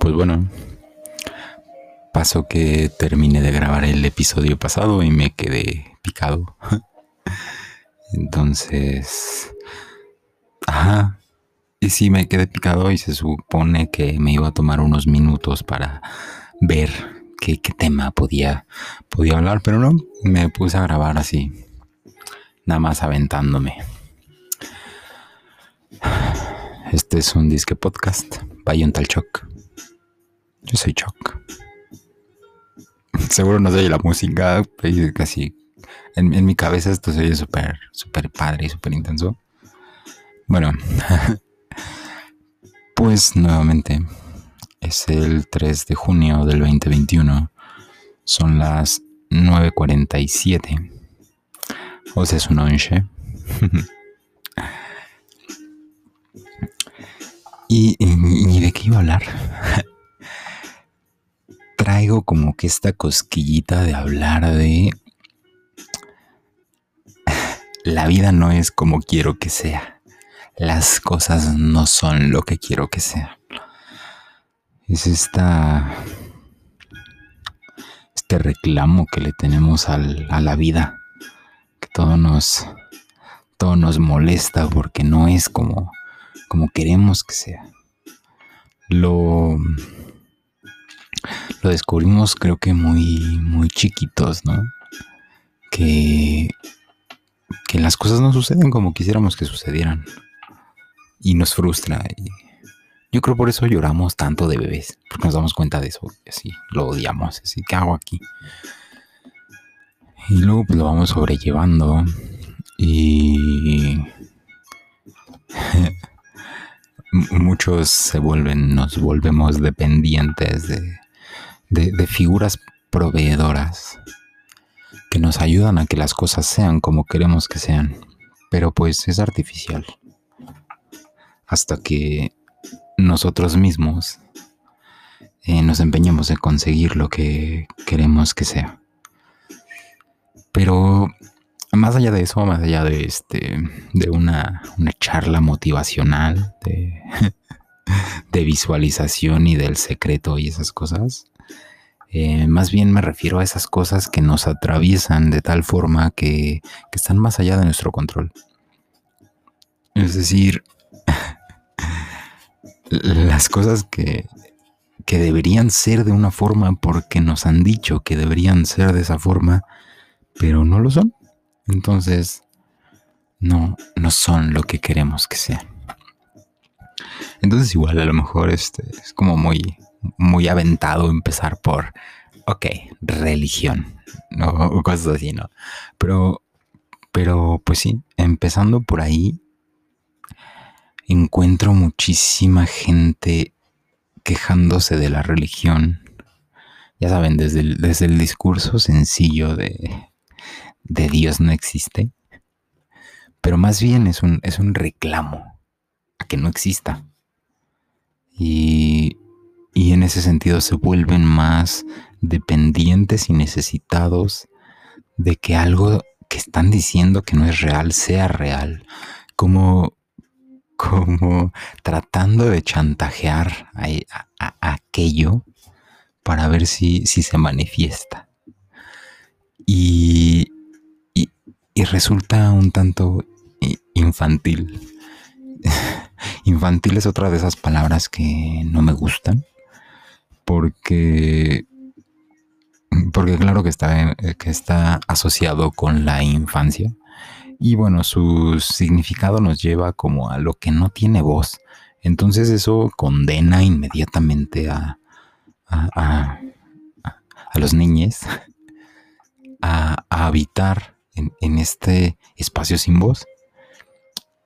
Pues bueno, pasó que terminé de grabar el episodio pasado y me quedé picado. Entonces, ajá, y sí me quedé picado y se supone que me iba a tomar unos minutos para ver qué, tema podía, podía hablar, pero no, me puse a grabar así, nada más aventándome. Este es un disque podcast by un tal Choc. Yo soy Choc. Seguro no sé la música, casi en, en mi cabeza esto se oye súper, súper padre y súper intenso. Bueno, pues nuevamente es el 3 de junio del 2021. Son las 9.47. O sea, es un once. ¿Y, ¿Y de qué iba a hablar? Traigo como que esta cosquillita de hablar de... La vida no es como quiero que sea las cosas no son lo que quiero que sean. Es esta. Este reclamo que le tenemos a la vida. Que todo nos. Todo nos molesta porque no es como. Como queremos que sea. Lo. Lo descubrimos creo que muy. muy chiquitos, ¿no? Que. que las cosas no suceden como quisiéramos que sucedieran y nos frustra. Yo creo por eso lloramos tanto de bebés, porque nos damos cuenta de eso, así lo odiamos, así, ¿qué hago aquí? Y luego pues, lo vamos sobrellevando y muchos se vuelven, nos volvemos dependientes de, de figuras proveedoras que nos ayudan a que las cosas sean como queremos que sean, pero pues es artificial hasta que nosotros mismos eh, nos empeñemos en conseguir lo que queremos que sea. Pero más allá de eso, más allá de este, de una, charla motivacional, de, de, visualización y del secreto y esas cosas, eh, más bien me refiero a esas cosas que nos atraviesan de tal forma que, que están más allá de nuestro control. Es decir, las cosas que, que deberían ser de una forma porque nos han dicho que deberían ser de esa forma, pero no lo son. Entonces, no, no son lo que queremos que sean. Entonces igual a lo mejor este, es como muy, muy aventado empezar por, ok, religión, o cosas así, ¿no? Pero, pero pues sí, empezando por ahí, encuentro muchísima gente quejándose de la religión. Ya saben, desde desde el discurso sencillo de, de, Dios no existe, pero más bien es un, es un reclamo a que no exista. Y, y en ese sentido se vuelven más dependientes y necesitados de que algo que están diciendo que no es real sea real. Como como tratando de chantajear a, aquello para ver si, si se manifiesta. Y, y, resulta un tanto infantil. infantil es otra de esas palabras que no me gustan. Porque porque claro que está, que está asociado con la infancia y bueno, su significado nos lleva como a lo que no tiene voz. Entonces eso condena inmediatamente a, a, los niños a, habitar en, este espacio sin voz.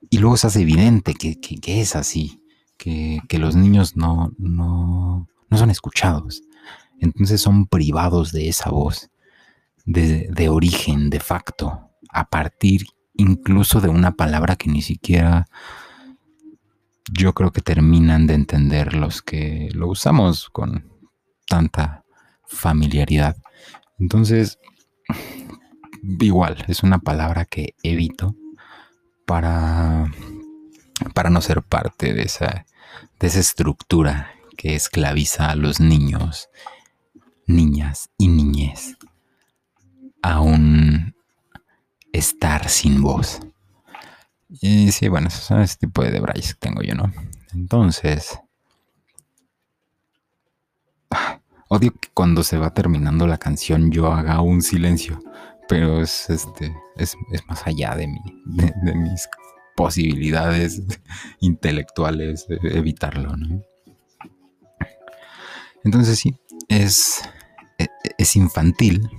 Y luego se hace evidente que, es así, que, los niños no, no, no, son escuchados. Entonces son privados de esa voz, de, de origen, de facto, a partir incluso de una palabra que ni siquiera yo creo que terminan de entender los que lo usamos con tanta familiaridad. Entonces, igual, es una palabra que evito para, para no ser parte de esa, de esa estructura que esclaviza a los niños, niñas y niñez a un estar sin voz. Y sí, bueno, esos son ese tipo de debrayes que tengo yo, ¿no? Entonces, ah, odio que cuando se va terminando la canción yo haga un silencio, pero es este es, más allá de, de, mis posibilidades intelectuales evitarlo, ¿no? Entonces sí, es, e, es infantil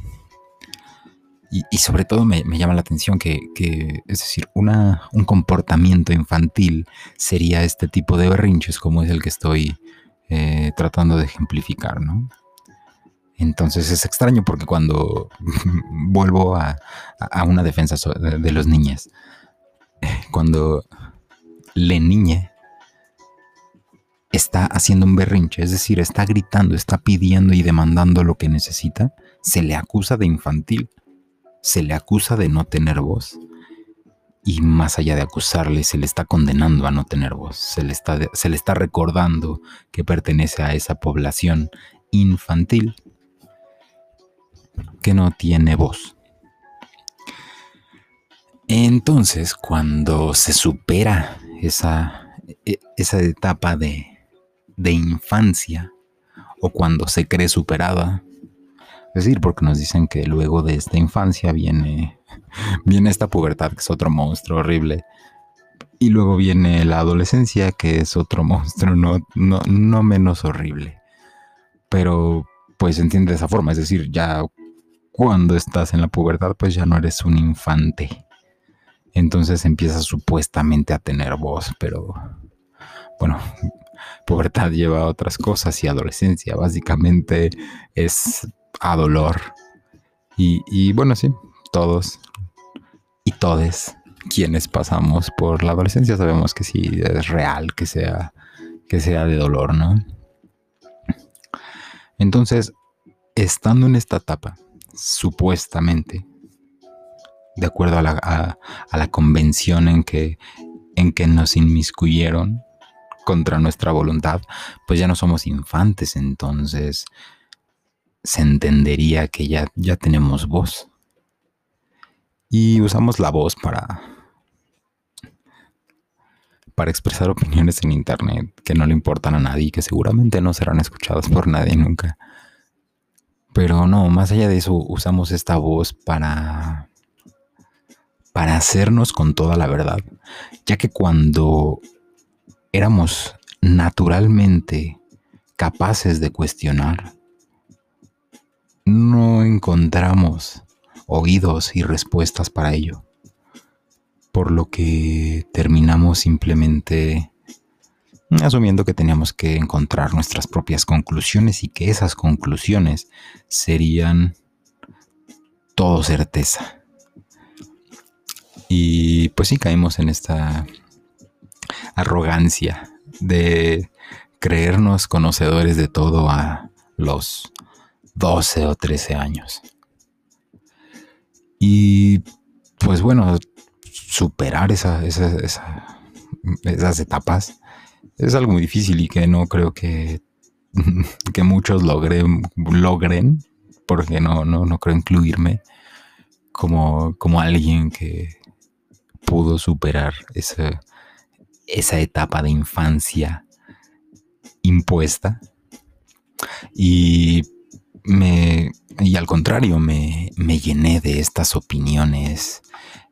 y, sobre todo me, llama la atención que, es decir, una, un comportamiento infantil sería este tipo de berrinches como es el que estoy eh, tratando de ejemplificar, ¿no? Entonces es extraño porque cuando vuelvo a, una defensa de los niños, cuando le niñe está haciendo un berrinche, es decir, está gritando, está pidiendo y demandando lo que necesita, se le acusa de infantil se le acusa de no tener voz. Y más allá de acusarle, se le está condenando a no tener voz. Se le está, se le está recordando que pertenece a esa población infantil que no tiene voz. Entonces, cuando se supera esa, e, esa etapa de, de infancia, o cuando se cree superada, es decir, porque nos dicen que luego de esta infancia viene, viene esta pubertad, que es otro monstruo horrible. Y luego viene la adolescencia, que es otro monstruo no, no, menos horrible. Pero pues entiende de esa forma. Es decir, ya cuando estás en la pubertad, pues ya no eres un infante. Entonces empiezas supuestamente a tener voz, pero bueno, pubertad lleva a otras cosas y adolescencia básicamente es a dolor. Y, bueno, sí, todos y todes quienes pasamos por la adolescencia sabemos que sí es real que sea, que sea de dolor, ¿no? Entonces, estando en esta etapa, supuestamente, de acuerdo a la, a la convención en que, en que nos inmiscuyeron contra nuestra voluntad, pues ya no somos infantes, entonces se entendería que ya, ya tenemos voz. Y usamos la voz para, para expresar opiniones en Internet que no le importan a nadie y que seguramente no serán escuchadas por nadie nunca. Pero no, más allá de eso, usamos esta voz para, para hacernos con toda la verdad, ya que cuando éramos naturalmente capaces de cuestionar, no encontramos oídos y respuestas para ello, por lo que terminamos simplemente asumiendo que teníamos que encontrar nuestras propias conclusiones y que esas conclusiones serían todo certeza. Y pues sí caímos en esta arrogancia de creernos conocedores de todo a los 12 o 13 años. Y pues bueno, superar esa, esas etapas es algo muy difícil y que no creo que, que muchos logren, logren porque no, no, no creo incluirme como, como alguien que pudo superar esa, esa etapa de infancia impuesta. Y me, y al contrario, me, llené de estas opiniones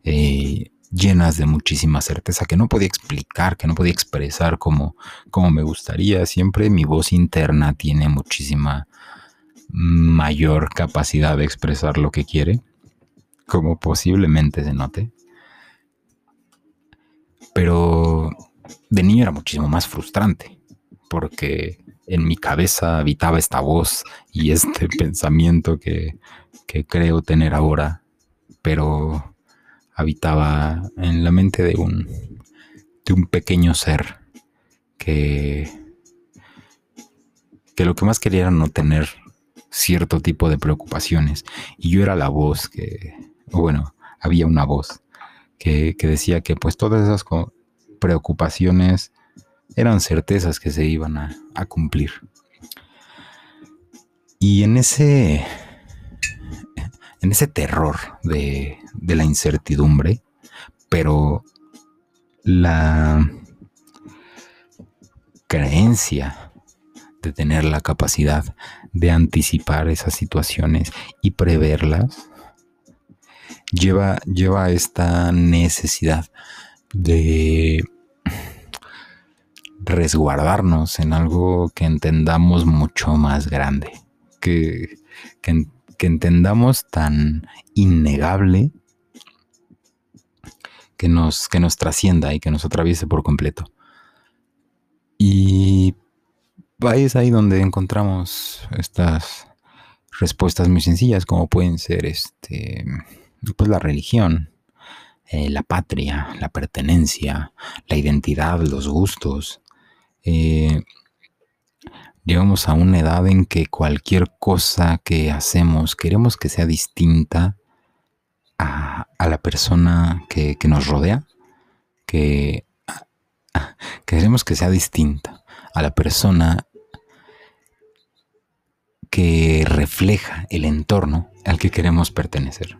eh, llenas de muchísima certeza que no podía explicar, que no podía expresar como, me gustaría. Siempre mi voz interna tiene muchísima mayor capacidad de expresar lo que quiere, como posiblemente se note. Pero de niño era muchísimo más frustrante, porque en mi cabeza habitaba esta voz y este pensamiento que, creo tener ahora, pero habitaba en la mente de un, de un pequeño ser que, que lo que más quería era no tener cierto tipo de preocupaciones. Y yo era la voz que, bueno, había una voz que, que decía que pues todas esas preocupaciones eran certezas que se iban a, a cumplir. Y en ese, ese terror de, de la incertidumbre, pero la creencia de tener la capacidad de anticipar esas situaciones y preverlas, lleva, lleva a esta necesidad de resguardarnos en algo que entendamos mucho más grande que, entendamos tan innegable que nos, que nos trascienda y que nos atraviese por completo. Y ahí es ahí donde encontramos estas respuestas muy sencillas, como pueden ser este, pues la religión, eh, la patria, la pertenencia, la identidad, los gustos. Eh, llegamos a una edad en que cualquier cosa que hacemos queremos que sea distinta a, la persona que, nos rodea, que queremos que sea distinta a la persona que refleja el entorno al que queremos pertenecer.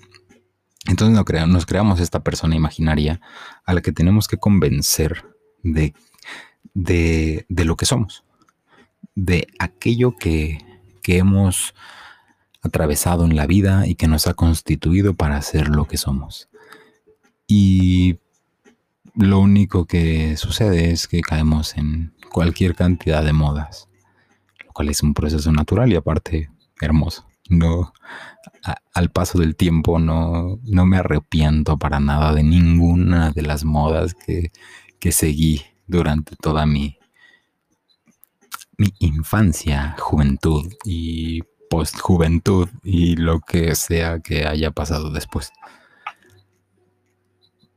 Entonces nos creamos esta persona imaginaria a la que tenemos que convencer de, de, de lo que somos de aquello que, hemos atravesado en la vida y que nos ha constituido para ser lo que somos. Y lo único que sucede es que caemos en cualquier cantidad de modas, lo cual es un proceso natural y aparte hermoso. No, al paso del tiempo no, no, me arrepiento para nada de ninguna de las modas que, que seguí durante toda mi, mi infancia, juventud y postjuventud y lo que sea que haya pasado después.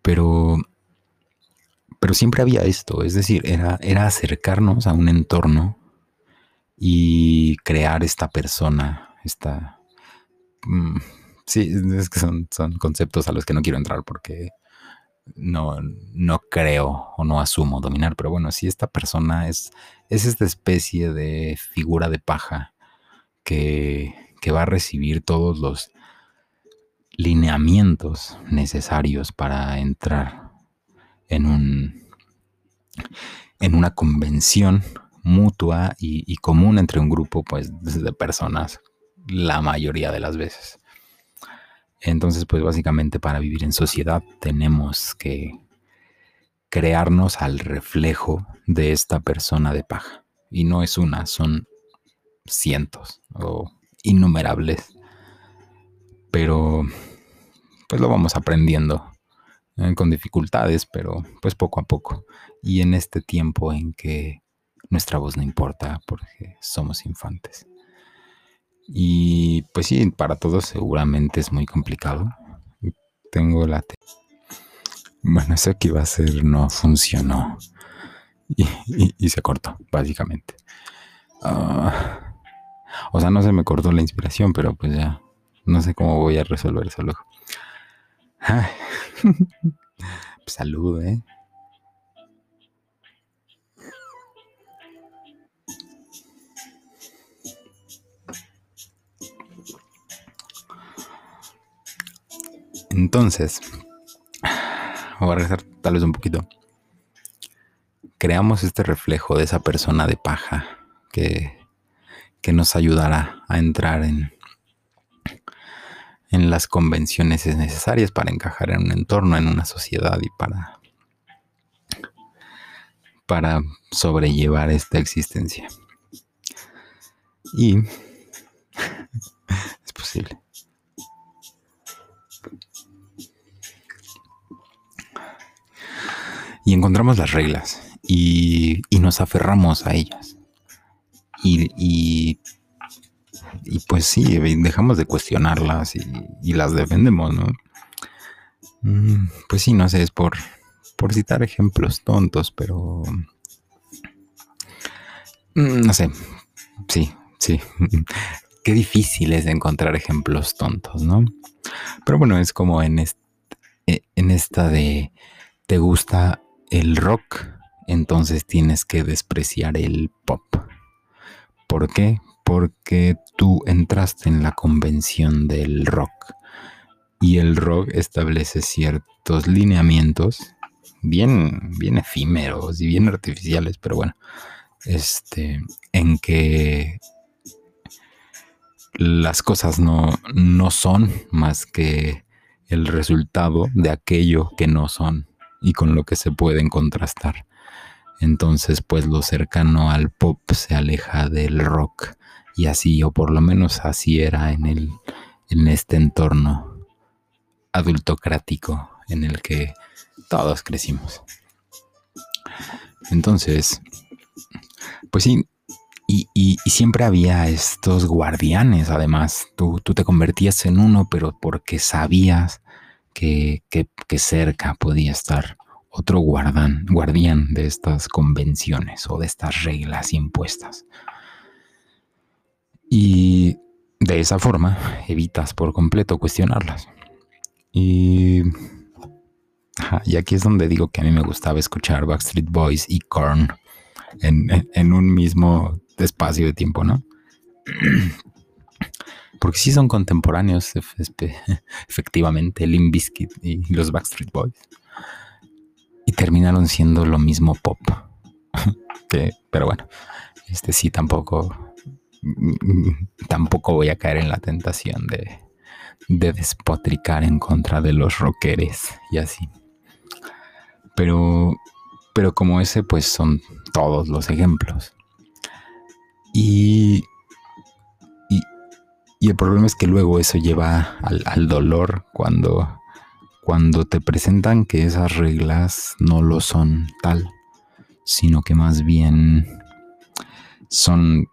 Pero, pero siempre había esto, es decir, era, era acercarnos a un entorno y crear esta persona, esta... Mm, sí, es que son, son conceptos a los que no quiero entrar porque no, no creo o no asumo dominar, pero bueno, si esta persona es, es esta especie de figura de paja que, que va a recibir todos los lineamientos necesarios para entrar en un en una convención mutua y, común entre un grupo pues de personas la mayoría de las veces. Entonces, pues básicamente para vivir en sociedad tenemos que crearnos al reflejo de esta persona de paja. Y no es una, son cientos o innumerables. Pero pues lo vamos aprendiendo eh, con dificultades, pero pues poco a poco. Y en este tiempo en que nuestra voz no importa porque somos infantes. Y pues sí, para todos seguramente es muy complicado. Tengo la... Bueno, eso que iba a ser no funcionó. Y, se cortó, básicamente. Ah, o sea, no se me cortó la inspiración, pero pues ya no sé cómo voy a resolver eso luego. pues salud, ¿eh? Entonces, voy a regresar tal vez un poquito. Creamos este reflejo de esa persona de paja que, que nos ayudará a entrar en, en las convenciones necesarias para encajar en un entorno, en una sociedad y para, para sobrellevar esta existencia. Y es posible. Y encontramos las reglas y, nos aferramos a ellas. Y, y, pues sí, dejamos de cuestionarlas y, las defendemos, ¿no? Mm, pues sí, no sé, es por, por citar ejemplos tontos, pero... Mm, no sé, sí, sí. Qué difícil es encontrar ejemplos tontos, ¿no? Pero bueno, es como en, en esta de te gusta el rock entonces tienes que despreciar el pop. ¿Por qué? Porque tú entraste en la convención del rock y el rock establece ciertos lineamientos bien, bien efímeros y bien artificiales, pero bueno, este, en que las cosas no, no son más que el resultado de aquello que no son y con lo que se pueden contrastar. Entonces, pues lo cercano al pop se aleja del rock y así, o por lo menos así era en, el, en este entorno adultocrático en el que todos crecimos. Entonces, pues sí, y, siempre había estos guardianes, además, tú, tú, te convertías en uno, pero porque sabías que, cerca podía estar otro guardián, guardián de estas convenciones o de estas reglas impuestas. Y de esa forma evitas por completo cuestionarlas. Y, aquí es donde digo que a mí me gustaba escuchar Backstreet Boys y Korn en, un mismo espacio de tiempo, ¿no? Porque sí son contemporáneos, efectivamente, Limp Bizkit y los Backstreet Boys. Y terminaron siendo lo mismo pop. que, pero bueno, este sí tampoco. Tampoco voy a caer en la tentación de, de despotricar en contra de los rockeres y así. Pero, pero como ese, pues son todos los ejemplos. Y, y, el problema es que luego eso lleva al, dolor cuando, cuando te presentan que esas reglas no lo son tal, sino que más bien son,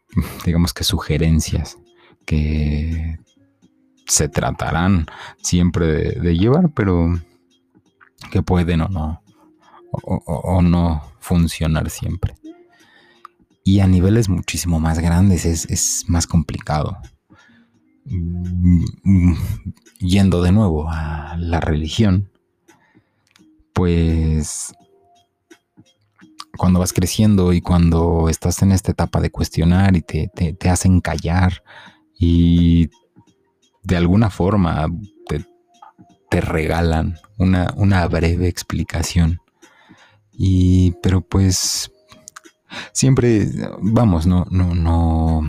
digamos que sugerencias que se tratarán siempre de, llevar, pero que pueden o no, o, no funcionar siempre. Y a niveles muchísimo más grandes es, más complicado. Mm, yendo de nuevo a la religión, pues cuando vas creciendo y cuando estás en esta etapa de cuestionar y te, te hacen callar y de alguna forma te, regalan una, una, breve explicación. Y, pero pues, siempre, vamos, no, no, no,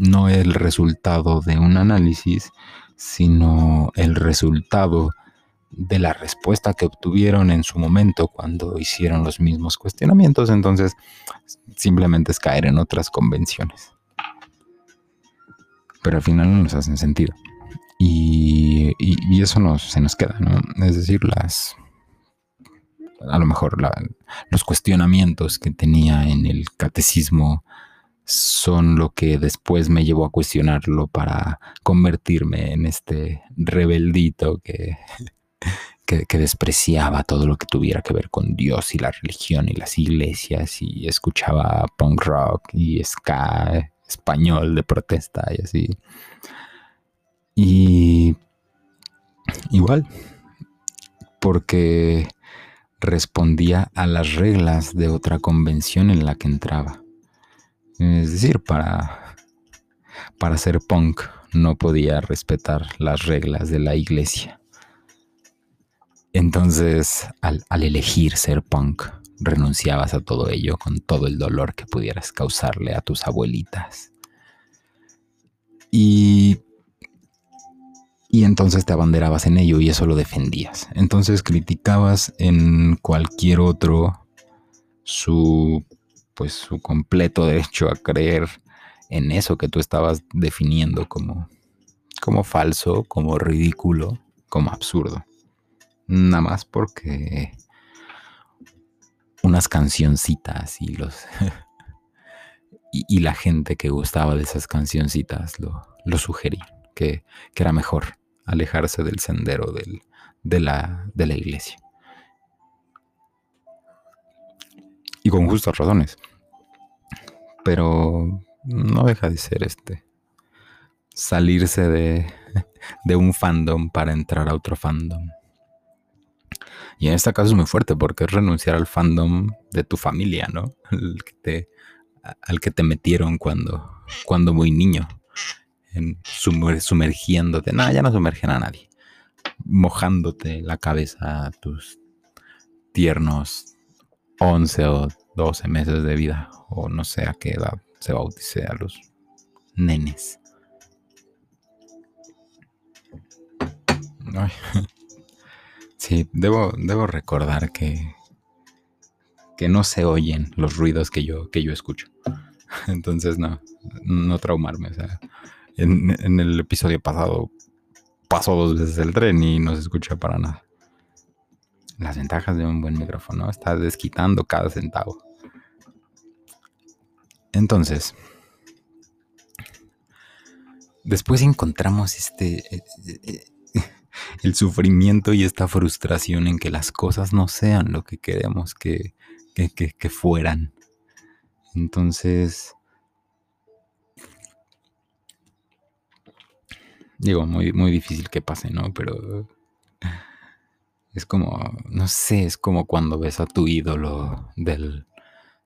no el resultado de un análisis, sino el resultado de la respuesta que obtuvieron en su momento cuando hicieron los mismos cuestionamientos. Entonces, simplemente es caer en otras convenciones. Pero al final no nos hacen sentido. Y, eso nos, se nos queda, ¿no? Es decir, las, a lo mejor los cuestionamientos que tenía en el catecismo son lo que después me llevó a cuestionarlo para convertirme en este rebeldito que, que, despreciaba todo lo que tuviera que ver con Dios y la religión y las iglesias y escuchaba punk rock y ska español de protesta y así. Y igual, porque respondía a las reglas de otra convención en la que entraba. Es decir, para, para ser punk no podía respetar las reglas de la iglesia. Entonces, al, al, elegir ser punk, renunciabas a todo ello con todo el dolor que pudieras causarle a tus abuelitas. Y y entonces te abanderabas en ello y eso lo defendías. Entonces criticabas en cualquier otro su pues su completo derecho a creer en eso que tú estabas definiendo como como falso, como ridículo, como absurdo. Nada más porque unas cancioncitas y los y, la gente que gustaba de esas cancioncitas lo, lo sugerían, que, que era mejor alejarse del sendero de, la, de la iglesia. Y con justas razones. Pero no deja de ser este. Salirse de, de un fandom para entrar a otro fandom. Y en este caso es muy fuerte porque es renunciar al fandom de tu familia, ¿no? El que te, al que te metieron cuando, cuando muy niño. En sumergiéndote. No, ya no sumergen a nadie. Mojándote la cabeza a tus tiernos 11 o 12 meses de vida. O no sé a qué edad se bautice a los nenes. Sí, debo, debo recordar que, que no se oyen los ruidos que yo, que yo escucho. Entonces, no, no traumarme. O sea, en, el episodio pasado pasó dos veces el tren y no se escucha para nada. Las ventajas de un buen micrófono, está desquitando cada centavo. Entonces, después encontramos este, eh, eh, el sufrimiento y esta frustración en que las cosas no sean lo que queremos que, que, fueran. Entonces, digo, muy, muy difícil que pase, ¿no? Pero es como, no sé, es como cuando ves a tu ídolo del,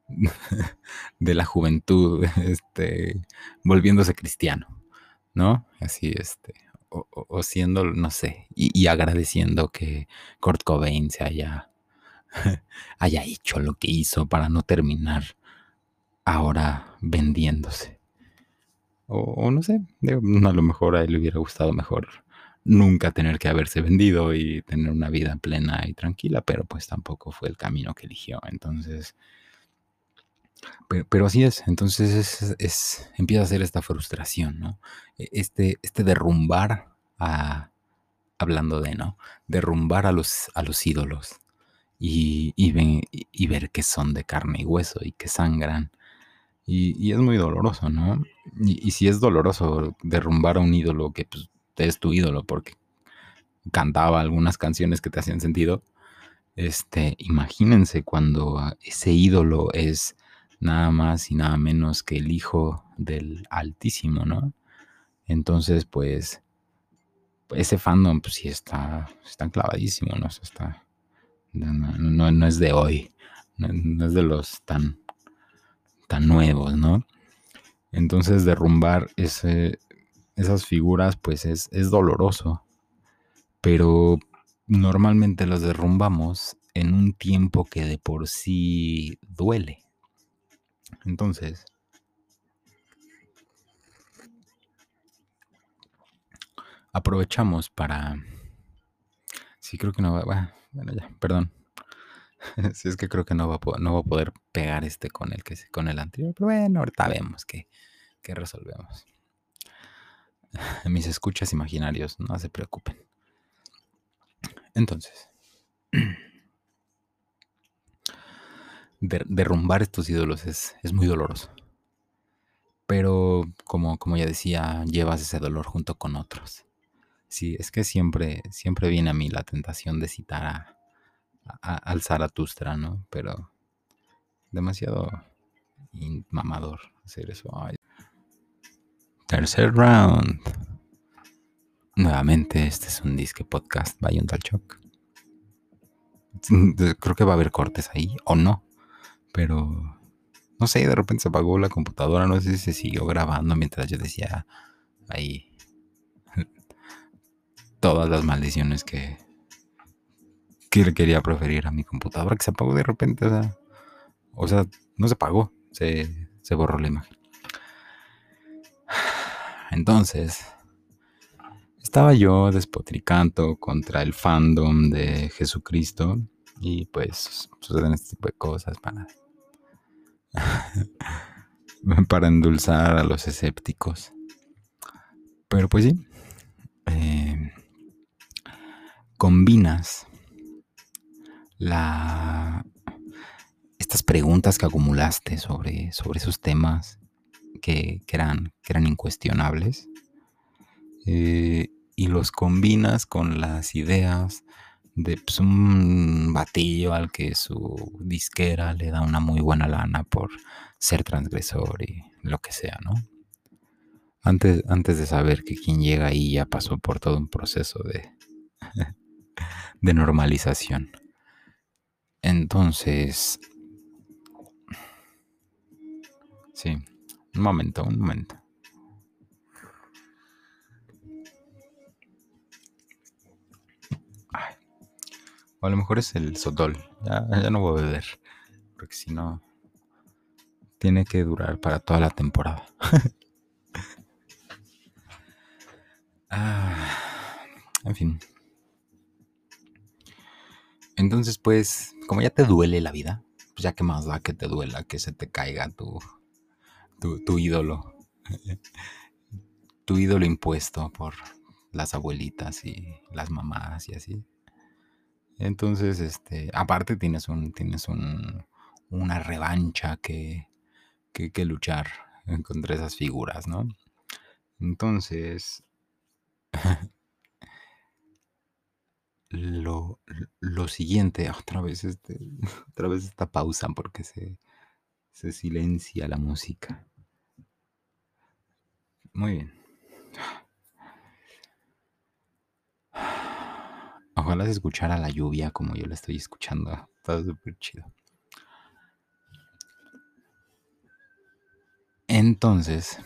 de la juventud, este, volviéndose cristiano, ¿no? Así, este, o, siendo, no sé, y, agradeciendo que Kurt Cobain se haya, haya hecho lo que hizo para no terminar ahora vendiéndose. O, no sé, a lo mejor a él le hubiera gustado mejor nunca tener que haberse vendido y tener una vida plena y tranquila, pero pues tampoco fue el camino que eligió. Entonces, pero, así es, entonces es, empieza a ser esta frustración, ¿no? E, este, este derrumbar a, hablando de, ¿no? Derrumbar a los, a los ídolos y, ver que son de carne y hueso y que sangran. Y, es muy doloroso, ¿no? Y, si es doloroso derrumbar a un ídolo que pues, es tu ídolo porque cantaba algunas canciones que te hacían sentido, este, imagínense cuando ese ídolo es nada más y nada menos que el hijo del Altísimo, ¿no? Entonces, pues, ese fandom, pues sí está, está clavadísimo, ¿no? está, no, es de hoy, no, es de los tan, tan nuevos, ¿no? Entonces, derrumbar esas figuras, pues es, es doloroso, pero normalmente los derrumbamos en un tiempo que de por sí duele. Entonces, aprovechamos para... Sí, creo que no va... Bueno, ya, perdón. sí, es que creo que no va, a, no va a poder pegar este con el, que, con el anterior. Pero bueno, ahorita vemos que, que resolvemos. Mis escuchas imaginarios, no se preocupen. Entonces, derrumbar estos ídolos es, muy doloroso. Pero como, como ya decía, llevas ese dolor junto con otros. Sí, es que siempre, siempre viene a mí la tentación de citar a, al Zaratustra, ¿no? Pero demasiado mamador hacer eso. Tercer round. Nuevamente, este es un disque podcast by un. Creo que va a haber cortes ahí, o no. Pero no sé, de repente se apagó la computadora, no sé si se siguió grabando mientras yo decía ahí todas las maldiciones que, que le quería proferir a mi computadora, que se apagó de repente, o sea, o sea no se apagó, se, se borró la imagen. Entonces, estaba yo despotricando contra el fandom de Jesucristo y pues suceden este tipo de cosas para para endulzar a los escépticos. Pero pues sí, eh, combinas la, estas preguntas que acumulaste sobre, sobre esos temas que, eran, eran incuestionables eh, y los combinas con las ideas de pues, un batillo al que su disquera le da una muy buena lana por ser transgresor y lo que sea, ¿no? Antes, antes de saber que quien llega ahí ya pasó por todo un proceso de, de normalización. Entonces, sí, un momento, un momento. A lo mejor es el sotol. Ya, ya no voy a beber. Porque si no, tiene que durar para toda la temporada. ah, en fin. Entonces, pues, como ya te duele la vida, pues ya que más da que te duela, que se te caiga tu, tu, tu ídolo. tu ídolo impuesto por las abuelitas y las mamás y así. Entonces, este, aparte tienes un, tienes un, una revancha que, que, luchar contra esas figuras, ¿no? Entonces, lo, lo, siguiente, otra vez, este, otra vez esta pausa porque se, se silencia la música. Muy bien. Ojalá se escuchara la lluvia como yo la estoy escuchando. Está súper chido. Entonces,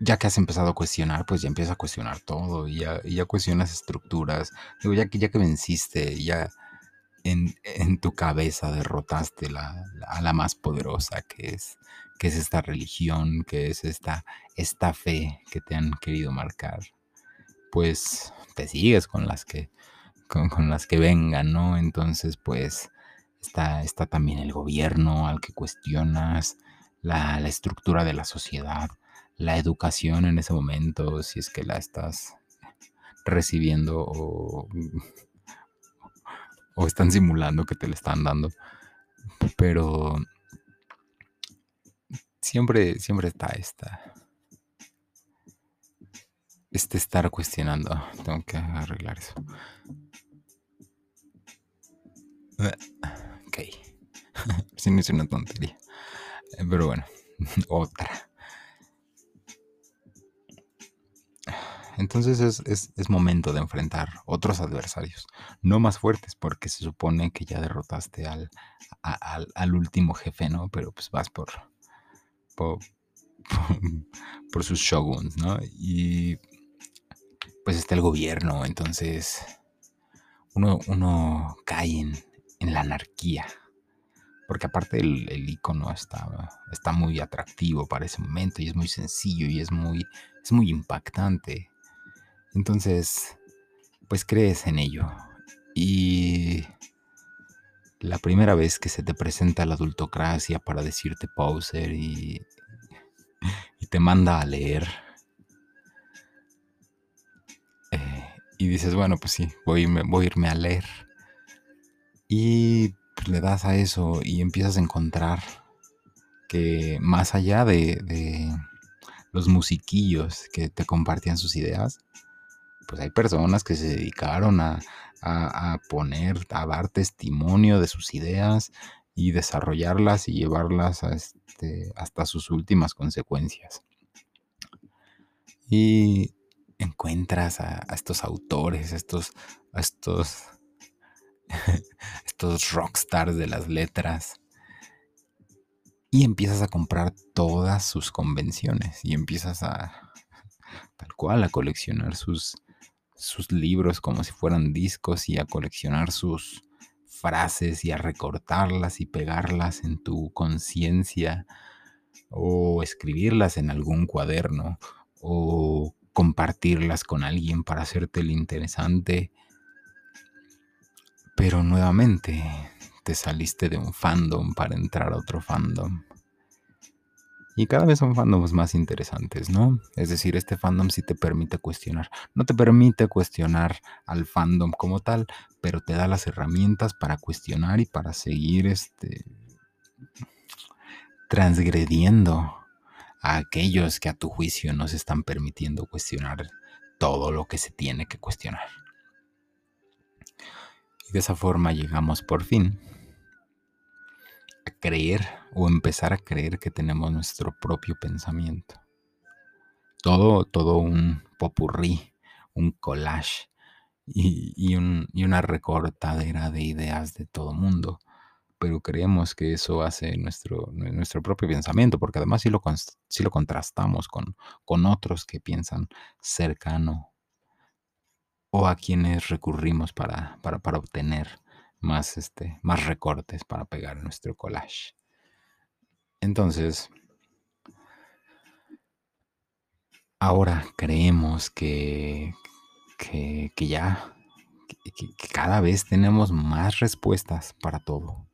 ya que has empezado a cuestionar, pues ya empiezas a cuestionar todo y ya, y ya cuestionas estructuras. Ya que, ya que venciste, ya en, tu cabeza derrotaste la, a la más poderosa que es, que es esta religión, que es esta, esta fe que te han querido marcar pues sigues con las que, con, las que vengan, ¿no? Entonces, pues está, está también el gobierno al que cuestionas, la, estructura de la sociedad, la educación en ese momento, si es que la estás recibiendo o, o están simulando que te la están dando. Pero siempre, siempre está esta, este estar cuestionando. Tengo que arreglar eso. Ok. si no es una tontería. Eh, pero bueno, otra. Entonces es, momento de enfrentar otros adversarios, no más fuertes, porque se supone que ya derrotaste al, al, último jefe, ¿no? Pero pues vas por, por, por sus shoguns, ¿no? Y pues está el gobierno, entonces uno, cae en, la anarquía. Porque aparte el, icono está, está muy atractivo para ese momento y es muy sencillo y es muy, es muy impactante. Entonces, pues crees en ello. Y la primera vez que se te presenta la adultocracia para decirte pauser y, y te manda a leer y dices, bueno, pues sí, voy a voy a, irme a leer. Y pues, le das a eso y empiezas a encontrar que más allá de, los musiquillos que te compartían sus ideas, pues hay personas que se dedicaron a, poner, a dar testimonio de sus ideas y desarrollarlas y llevarlas este, hasta sus últimas consecuencias. Y encuentras a, estos autores, estos, a estos, estos rockstars de las letras, y empiezas a comprar todas sus convenciones y empiezas a, tal cual, a coleccionar sus, sus libros como si fueran discos y a coleccionar sus frases y a recortarlas y pegarlas en tu conciencia o escribirlas en algún cuaderno o compartirlas con alguien para hacerte el interesante. Pero nuevamente te saliste de un fandom para entrar a otro fandom. Y cada vez son fandoms más interesantes, ¿no? Es decir, este fandom sí te permite cuestionar. No te permite cuestionar al fandom como tal, pero te da las herramientas para cuestionar y para seguir este transgrediendo a aquellos que a tu juicio no se están permitiendo cuestionar todo lo que se tiene que cuestionar. Y de esa forma llegamos por fin a creer o empezar a creer que tenemos nuestro propio pensamiento. Todo, todo un popurrí, un collage y, una recortadera de ideas de todo mundo. Pero creemos que eso hace nuestro, nuestro propio pensamiento, porque además si lo, si lo contrastamos con, con otros que piensan cercano o a quienes recurrimos para, para, para obtener más, este, más recortes para pegar nuestro collage. Entonces, ahora creemos que, que, ya, que, cada vez tenemos más respuestas para todo.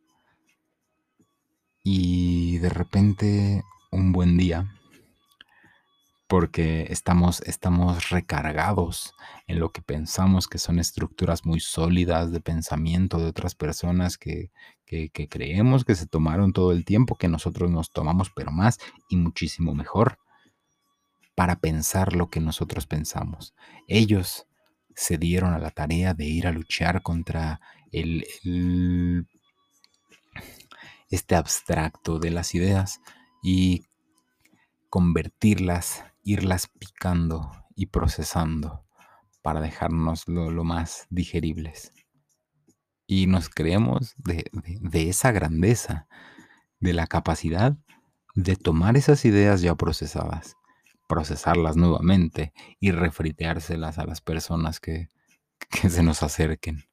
Y de repente, un buen día, porque estamos, estamos recargados en lo que pensamos que son estructuras muy sólidas de pensamiento de otras personas que, que, que, creemos que se tomaron todo el tiempo que nosotros nos tomamos, pero más y muchísimo mejor para pensar lo que nosotros pensamos. Ellos se dieron a la tarea de ir a luchar contra el, este abstracto de las ideas y convertirlas, irlas picando y procesando para dejarnos lo, más digeribles. Y nos creemos de, esa grandeza, de la capacidad de tomar esas ideas ya procesadas procesarlas nuevamente y refriteárselas a las personas que, se nos acerquen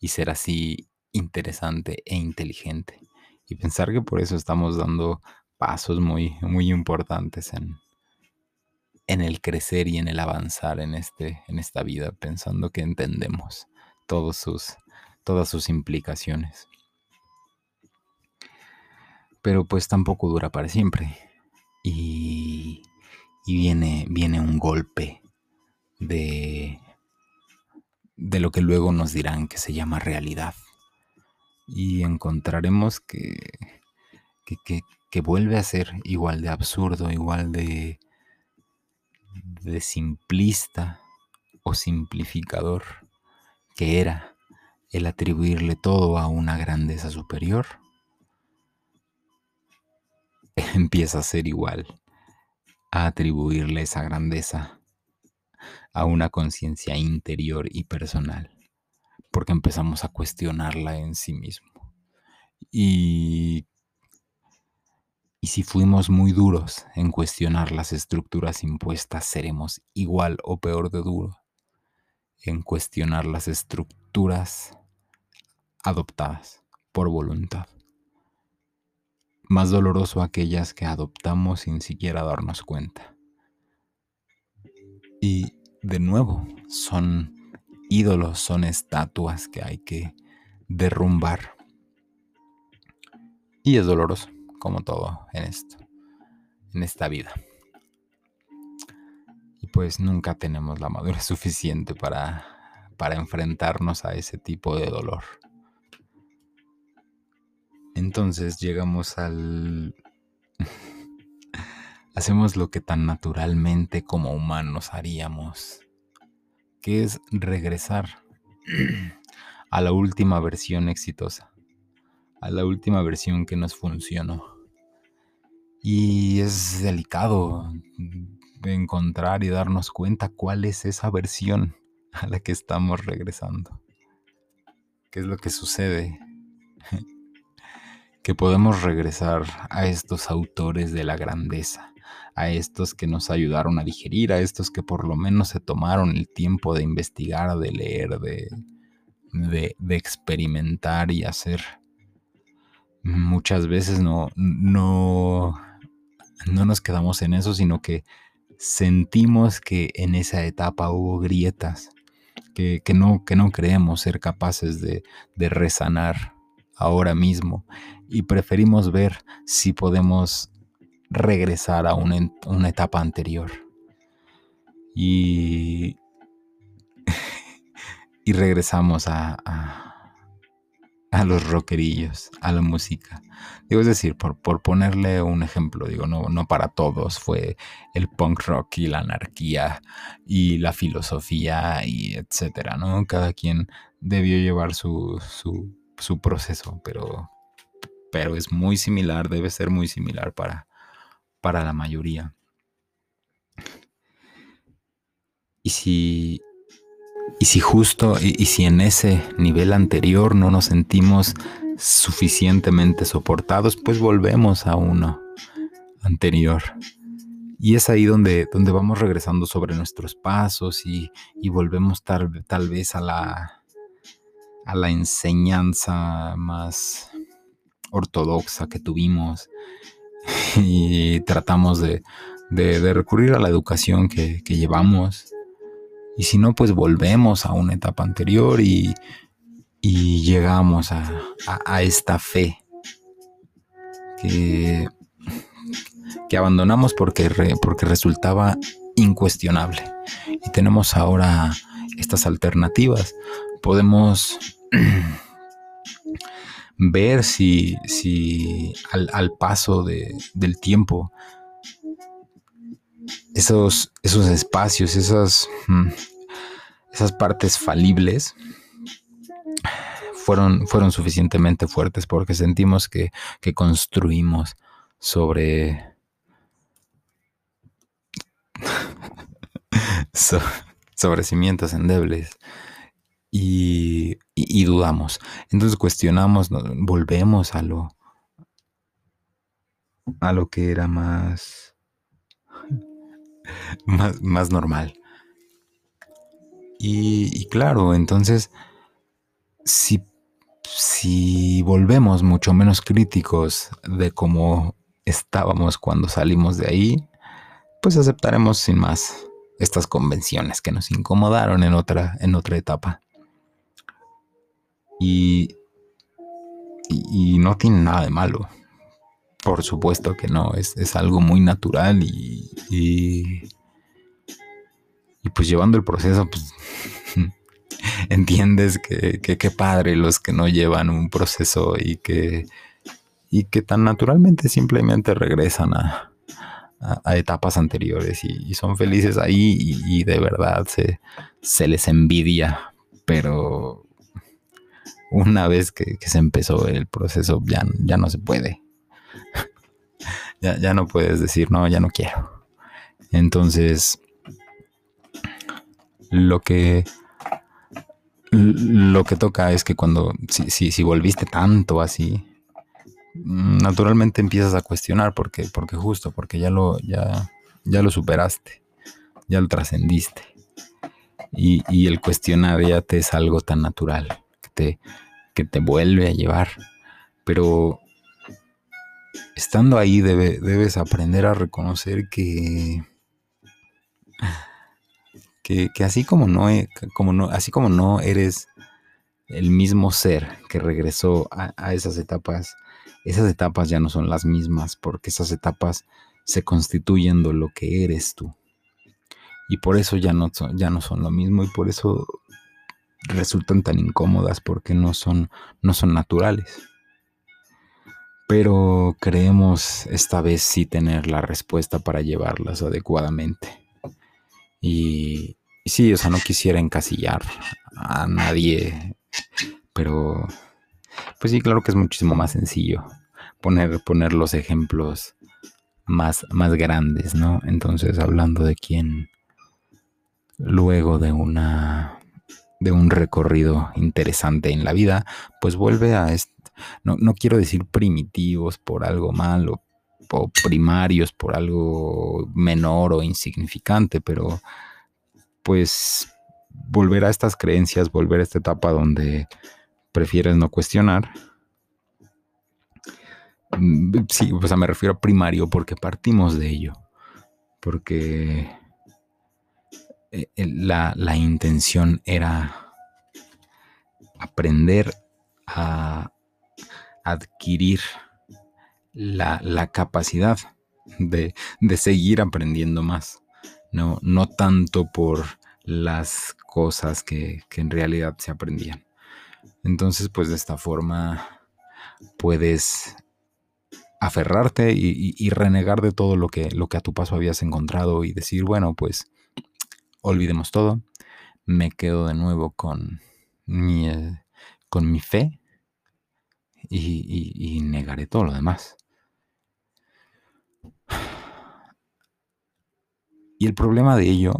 y ser así interesante e inteligente. Y pensar que por eso estamos dando pasos muy, muy importantes en, en el crecer y en el avanzar en, este, en esta vida, pensando que entendemos todos sus, todas sus implicaciones. Pero pues tampoco dura para siempre. Y y viene, viene un golpe de, de lo que luego nos dirán que se llama realidad. Y encontraremos que, que, que, vuelve a ser igual de absurdo, igual de, de simplista o simplificador que era el atribuirle todo a una grandeza superior, empieza a ser igual a atribuirle esa grandeza a una conciencia interior y personal, porque empezamos a cuestionarla en sí mismo. Y, y si fuimos muy duros en cuestionar las estructuras impuestas, seremos igual o peor de duro en cuestionar las estructuras adoptadas por voluntad más doloroso aquellas que adoptamos sin siquiera darnos cuenta. Y de nuevo, son ídolos, son estatuas que hay que derrumbar. Y es doloroso, como todo en esto, en esta vida. Y pues nunca tenemos la madurez suficiente para, para enfrentarnos a ese tipo de dolor. Entonces llegamos al... Hacemos lo que tan naturalmente como humanos haríamos, es regresar a la última versión exitosa, a la última versión que nos funcionó. Y es delicado encontrar y darnos cuenta cuál es esa versión a la que estamos regresando. ¿Qué es lo que sucede? que podemos regresar a estos autores de la grandeza, a estos que nos ayudaron a digerir, a estos que por lo menos se tomaron el tiempo de investigar, de leer, de, de, experimentar y hacer. Muchas veces no, no, no nos quedamos en eso, sino que sentimos que en esa etapa hubo grietas que, no, que no creemos ser capaces de, de resanar ahora mismo y preferimos ver si podemos regresar a una, una etapa anterior. Y, y regresamos a, a, los rockerillos, a la música. Digo, es decir, por, por ponerle un ejemplo, digo, no, no para todos fue el punk rock y la anarquía y la filosofía y etcétera, ¿no? Cada quien debió llevar su, su, su proceso, pero pero es muy similar, debe ser muy similar para, para la mayoría. Y si, y si justo, y, si en ese nivel anterior no nos sentimos suficientemente soportados, pues volvemos a uno anterior. Y es ahí donde, donde vamos regresando sobre nuestros pasos y, volvemos tal, tal, vez a la, a la enseñanza más ortodoxa que tuvimos y tratamos de, recurrir a la educación que, llevamos. Y si no, pues volvemos a una etapa anterior y, llegamos a, esta fe que, que abandonamos porque, porque resultaba incuestionable. Y tenemos ahora estas alternativas. Podemos ver si, si al, paso del tiempo esos, esos espacios, esas, mm, esas partes falibles fueron, fueron suficientemente fuertes porque sentimos que, construimos sobre, sobre cimientos endebles y, dudamos. Entonces cuestionamos, volvemos a lo, a lo que era más, más, normal. Y, claro, entonces, si, si volvemos mucho menos críticos de cómo estábamos cuando salimos de ahí, pues aceptaremos sin más estas convenciones que nos incomodaron en otra, en otra etapa. Y, y, no tiene nada de malo. Por supuesto que no, es, algo muy natural y, y, pues llevando el proceso, pues entiendes que qué padre los que no llevan un proceso y que, y que tan naturalmente simplemente regresan a, etapas anteriores y, son felices ahí y, de verdad se, se les envidia, pero una vez que, se empezó el proceso, ya, ya no se puede. ya, ya no puedes decir, no, ya no quiero. Entonces, lo que lo que toca es que cuando si, si, volviste tanto así naturalmente empiezas a cuestionar porque porque justo porque ya lo ya ya lo superaste ya lo trascendiste y, y el cuestionar ya te es algo tan natural que te vuelve a llevar. Pero estando ahí debes aprender a reconocer que, que, así como no, como no, así como no eres el mismo ser que regresó a, esas etapas, esas etapas ya no son las mismas, porque esas etapas se constituyen de lo que eres tú. Y por eso ya no, ya no son lo mismo y por eso resultan tan incómodas porque no son, no son naturales. Pero creemos esta vez sí tener la respuesta para llevarlas adecuadamente. Y, sí, o sea, no quisiera encasillar a nadie, pero pues sí, claro que es muchísimo más sencillo poner, poner los ejemplos más, más grandes, ¿no? Entonces, hablando de quién luego de una de un recorrido interesante en la vida, pues vuelve a, no, no quiero decir primitivos por algo malo, o primarios por algo menor o insignificante, pero pues volver a estas creencias, volver a esta etapa donde prefieres no cuestionar. Mm, sí, o sea, me refiero a primario porque partimos de ello, porque eh, la, intención era aprender a adquirir la, capacidad de, seguir aprendiendo más. No, no tanto por las cosas que, en realidad se aprendían. Entonces, pues de esta forma puedes aferrarte y, renegar de todo lo que, lo que a tu paso habías encontrado y decir, bueno, pues olvidemos todo, me quedo de nuevo con mi, eh, con mi fe y, negaré todo lo demás. Y el problema de ello,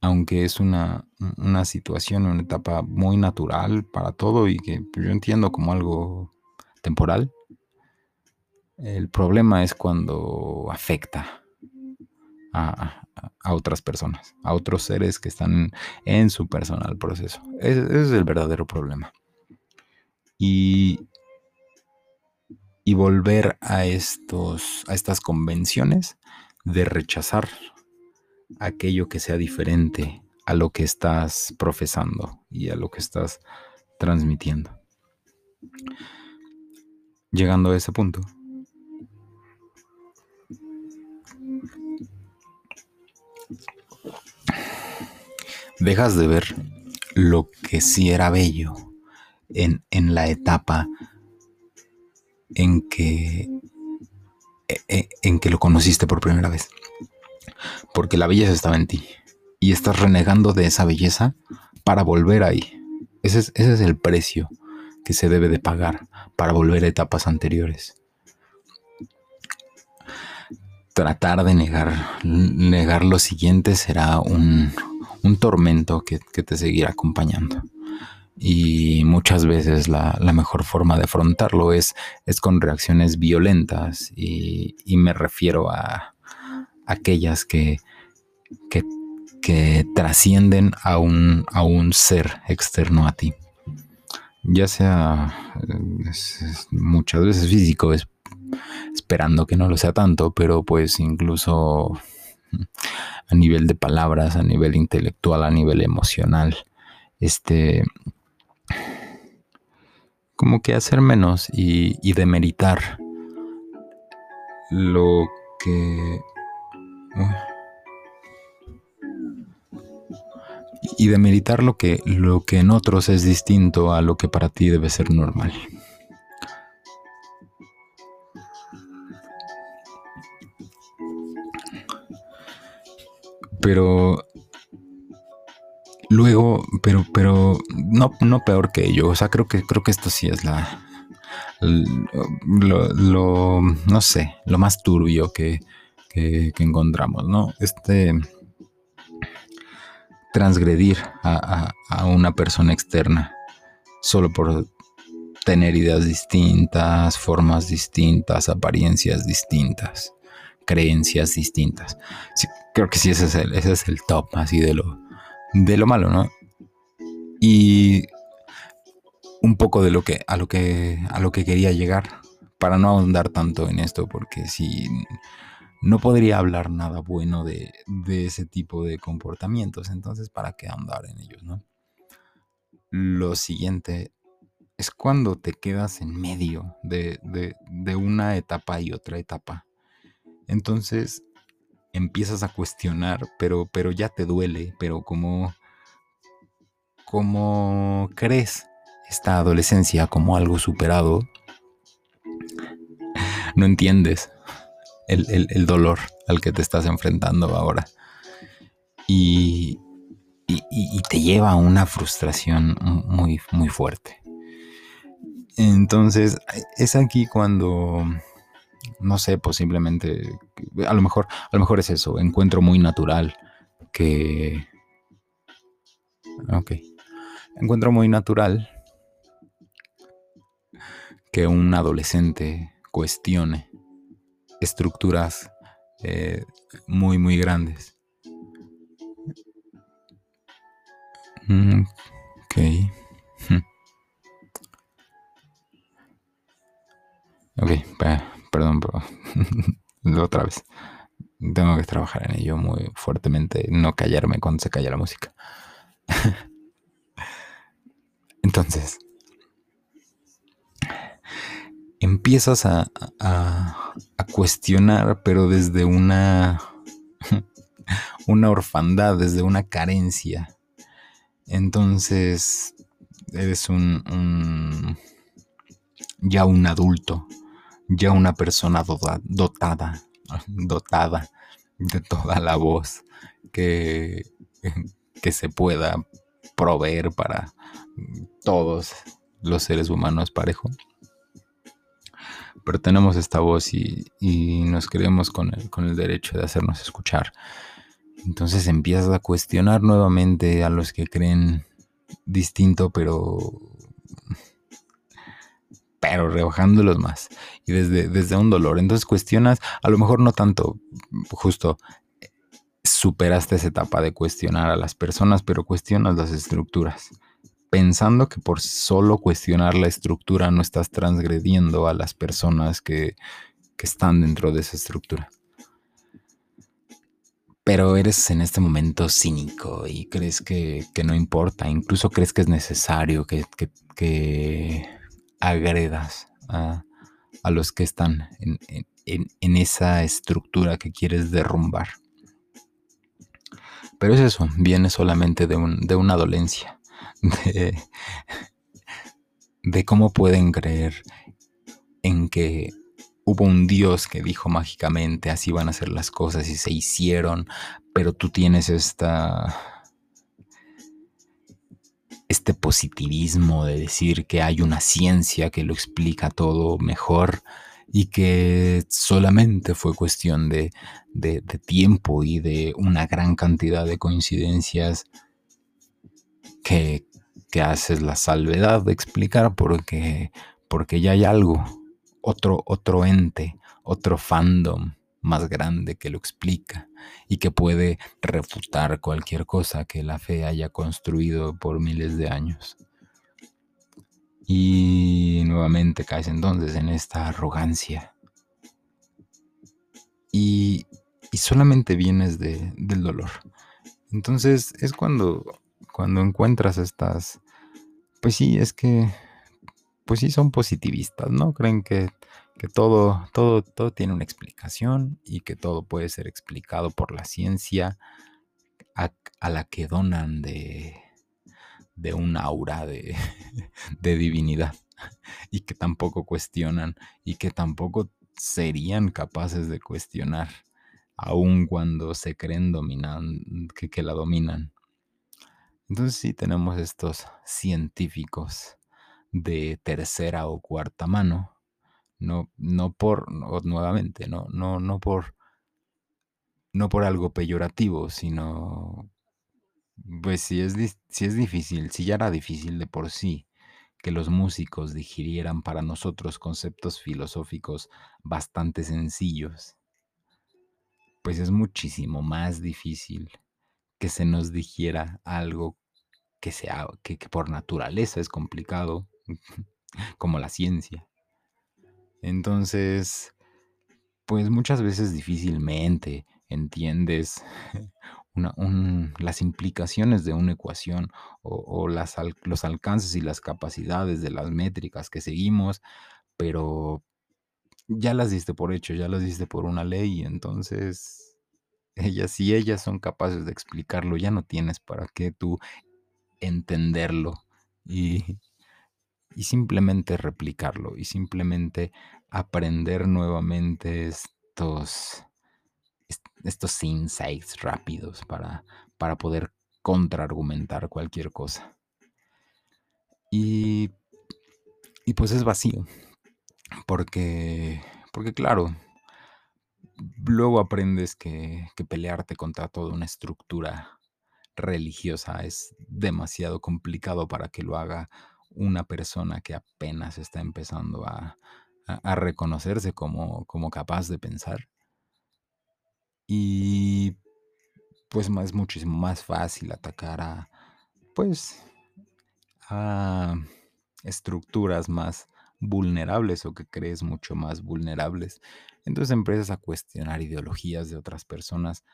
aunque es una, una situación, una etapa muy natural para todo y que yo entiendo como algo temporal, el problema es cuando afecta a, otras personas, a otros seres que están en su personal proceso. Ese, es el verdadero problema. Y, y volver a, estos, a estas convenciones de rechazar aquello que sea diferente a lo que estás profesando y a lo que estás transmitiendo. Llegando a ese punto, dejas de ver lo que sí era bello en, la etapa en que, e, e, en que lo conociste por primera vez. Porque la belleza estaba en ti. Y estás renegando de esa belleza para volver ahí. Ese es, ese es el precio que se debe de pagar para volver a etapas anteriores tratar de negar, negar lo siguiente será un, tormento que, te seguirá acompañando. Y muchas veces la, mejor forma de afrontarlo es, es con reacciones violentas y, me refiero a aquellas que, que, trascienden a un, a un ser externo a ti. Ya sea muchas veces físico, es esperando que no lo sea tanto, pero pues incluso a nivel de palabras, a nivel intelectual, a nivel emocional, este, como que hacer menos y, demeritar lo que... y demeritar lo que, lo que en otros es distinto a lo que para ti debe ser normal. Pero luego, pero, pero no, no peor que ello. O sea, creo que, creo que esto sí es la, lo, no sé, lo más turbio que, que, encontramos, ¿no? Este transgredir a, una persona externa solo por tener ideas distintas, formas distintas, apariencias distintas, creencias distintas creo que sí, ese es el, ese es el top así de lo, de lo malo, ¿no? Y un poco de lo que, a lo que, a lo que quería llegar, para no ahondar tanto en esto, porque si no podría hablar nada bueno de, ese tipo de comportamientos, entonces para qué ahondar en ellos, ¿no? Lo siguiente es cuando te quedas en medio de, de una etapa y otra etapa. Entonces, empiezas a cuestionar, pero, pero ya te duele, pero como, como crees esta adolescencia como algo superado, no entiendes el, dolor al que te estás enfrentando ahora. Y, y, te lleva a una frustración muy, muy fuerte. Entonces, es aquí cuando no sé, posiblemente, a lo mejor, a lo mejor es eso, encuentro muy natural que... Ok. Encuentro muy natural que un adolescente cuestione estructuras eh, muy, muy grandes. Mm, ok. Ok, perdón, pero otra vez. Tengo que trabajar en ello muy fuertemente, no callarme cuando se calla la música. Entonces, empiezas a, a, cuestionar, pero desde una, una orfandad, desde una carencia. Entonces, eres un, un ya un adulto ya una persona dotada, dotada de toda la voz que, que se pueda proveer para todos los seres humanos parejo. Pero tenemos esta voz y, nos creemos con el, con el derecho de hacernos escuchar. Entonces empiezas a cuestionar nuevamente a los que creen distinto, pero pero rebajándolos más y desde, desde un dolor. Entonces cuestionas, a lo mejor no tanto, justo superaste esa etapa de cuestionar a las personas, pero cuestionas las estructuras, pensando que por solo cuestionar la estructura no estás transgrediendo a las personas que, que están dentro de esa estructura. Pero eres en este momento cínico y crees que, que no importa, incluso crees que es necesario que, que, que agredas a, los que están en, esa estructura que quieres derrumbar. Pero es eso, viene solamente de una dolencia, de, de cómo pueden creer en que hubo un Dios que dijo mágicamente así van a ser las cosas y se hicieron, pero tú tienes esta este positivismo de decir que hay una ciencia que lo explica todo mejor y que solamente fue cuestión de, de, tiempo y de una gran cantidad de coincidencias que, que haces la salvedad de explicar porque, porque ya hay algo, otro, otro ente, otro fandom más grande que lo explica y que puede refutar cualquier cosa que la fe haya construido por miles de años. Y nuevamente caes entonces en esta arrogancia. Y, y solamente vienes de, del dolor. Entonces es cuando, cuando encuentras estas... Pues sí, es que... Pues sí, son positivistas, ¿no? Creen que, que todo, todo, todo tiene una explicación y que todo puede ser explicado por la ciencia a, la que donan de, de un aura de, de divinidad y que tampoco cuestionan y que tampoco serían capaces de cuestionar, aun cuando se creen dominan, que, que la dominan. Entonces sí tenemos estos científicos de tercera o cuarta mano, no, no por, nuevamente, no, no, no por, no por algo peyorativo, sino pues si es, si es difícil, si ya era difícil de por sí que los músicos digirieran para nosotros conceptos filosóficos bastante sencillos, pues es muchísimo más difícil que se nos digiera algo que, sea, que, que por naturaleza es complicado, como la ciencia. Entonces, pues muchas veces difícilmente entiendes las implicaciones de una ecuación o, los alcances y las capacidades de las métricas que seguimos, pero ya las diste por hecho, ya las diste por una ley, entonces ellas, si ellas son capaces de explicarlo, ya no tienes para qué tú entenderlo. Y, y simplemente replicarlo y simplemente aprender nuevamente estos estos insights rápidos para, para poder contraargumentar cualquier cosa. Y, y pues es vacío, porque, porque claro, luego aprendes que, que pelearte contra toda una estructura religiosa es demasiado complicado para que lo haga una persona que apenas está empezando a, reconocerse como, como capaz de pensar. Y pues es muchísimo más fácil atacar a, pues, a estructuras más vulnerables o que crees mucho más vulnerables. Entonces empiezas a cuestionar ideologías de otras personas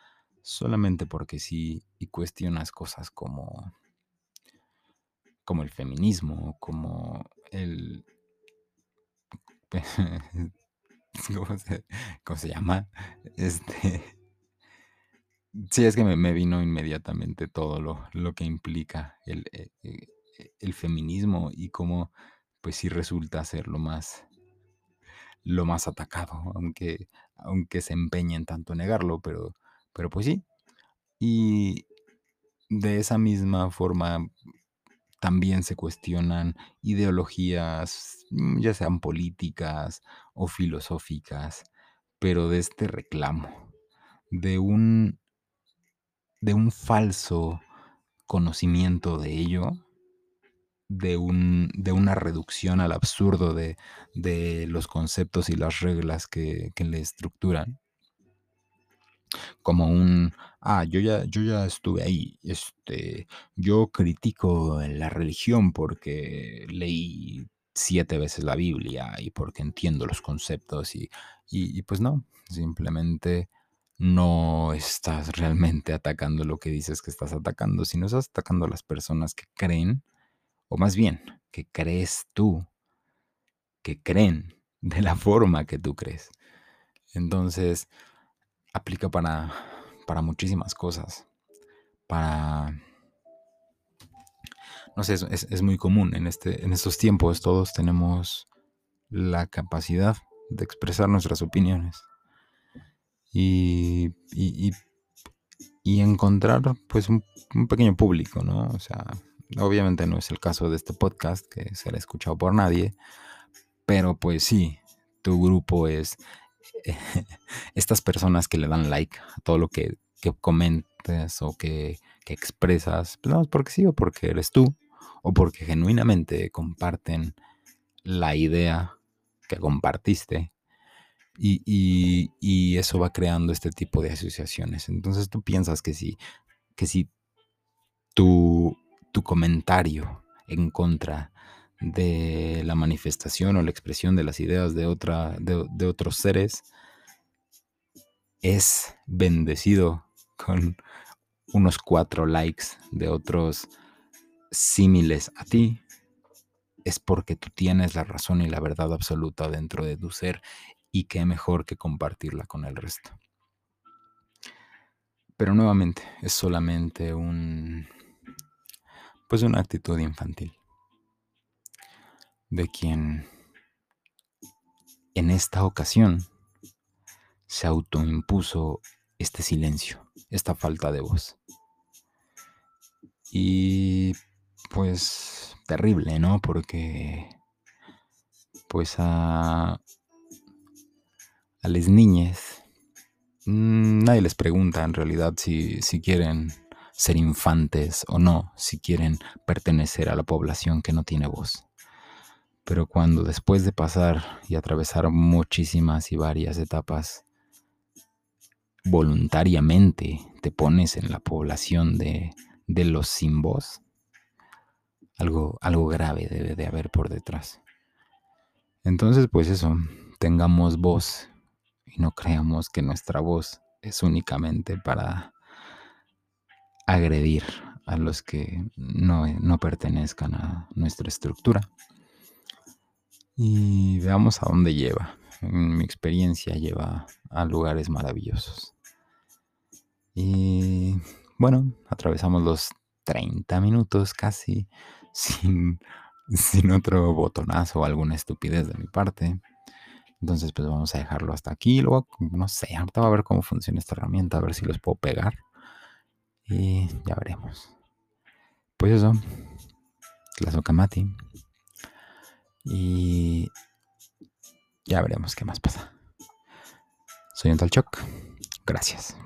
solamente porque sí y cuestionas cosas como como el feminismo, como el ¿cómo se, llama? Este Sí, es que me, vino inmediatamente todo lo, lo que implica el, eh, eh, el feminismo y cómo pues sí resulta ser lo más, lo más atacado, aunque, aunque se empeñen tanto en negarlo, pero, pero pues sí. Y de esa misma forma también se cuestionan ideologías, mm, ya sean políticas o filosóficas, pero de este reclamo, de un de un falso conocimiento de ello, de, un, de una reducción al absurdo de, de, los conceptos y las reglas que, que le estructuran como un, ah, yo ya, yo ya estuve ahí, este, yo critico la religión porque leí siete veces la Biblia y porque entiendo los conceptos y, y, y pues no, simplemente no estás realmente atacando lo que dices que estás atacando, sino estás atacando a las personas que creen, o más bien, que crees tú, que creen de la forma que tú crees. Entonces, aplica para, para muchísimas cosas. Para... No sé, es, es, muy común en, este, en estos tiempos. Todos tenemos la capacidad de expresar nuestras opiniones. Y, y, y, encontrar pues un, un, pequeño público, ¿no? O sea, obviamente no es el caso de este podcast que será escuchado por nadie, pero pues sí, tu grupo es estas personas que le dan like a todo lo que, que comentes o que, que expresas, pues no, porque sí o porque eres tú, o porque genuinamente comparten la idea que compartiste. Y, y, y, eso va creando este tipo de asociaciones. Entonces tú piensas que si, que si tu, tu comentario en contra de la manifestación o la expresión de las ideas de, otra, de, otros seres es bendecido con unos cuatro likes de otros símiles a ti, es porque tú tienes la razón y la verdad absoluta dentro de tu ser y qué mejor que compartirla con el resto. Pero nuevamente es solamente un pues una actitud infantil de quien en esta ocasión se autoimpuso este silencio, esta falta de voz. Y pues terrible, ¿no? Porque pues a, a las niñas mm, nadie les pregunta en realidad si, si quieren ser infantes o no, si quieren pertenecer a la población que no tiene voz. Pero cuando después de pasar y atravesar muchísimas y varias etapas, voluntariamente te pones en la población de, de los sin voz, algo, algo grave debe de haber por detrás. Entonces, pues eso, tengamos voz y no creamos que nuestra voz es únicamente para agredir a los que no, no pertenezcan a nuestra estructura y veamos a dónde lleva. En mi experiencia lleva a lugares maravillosos. Y bueno, atravesamos los 30 minutos casi sin, sin otro botonazo o alguna estupidez de mi parte. Entonces, pues vamos a dejarlo hasta aquí. Luego, no sé, ahorita va a ver cómo funciona esta herramienta, a ver si los puedo pegar. Y ya veremos. Pues eso, la Sokamati. Y ya veremos qué más pasa. Soy un tal Choc. Gracias.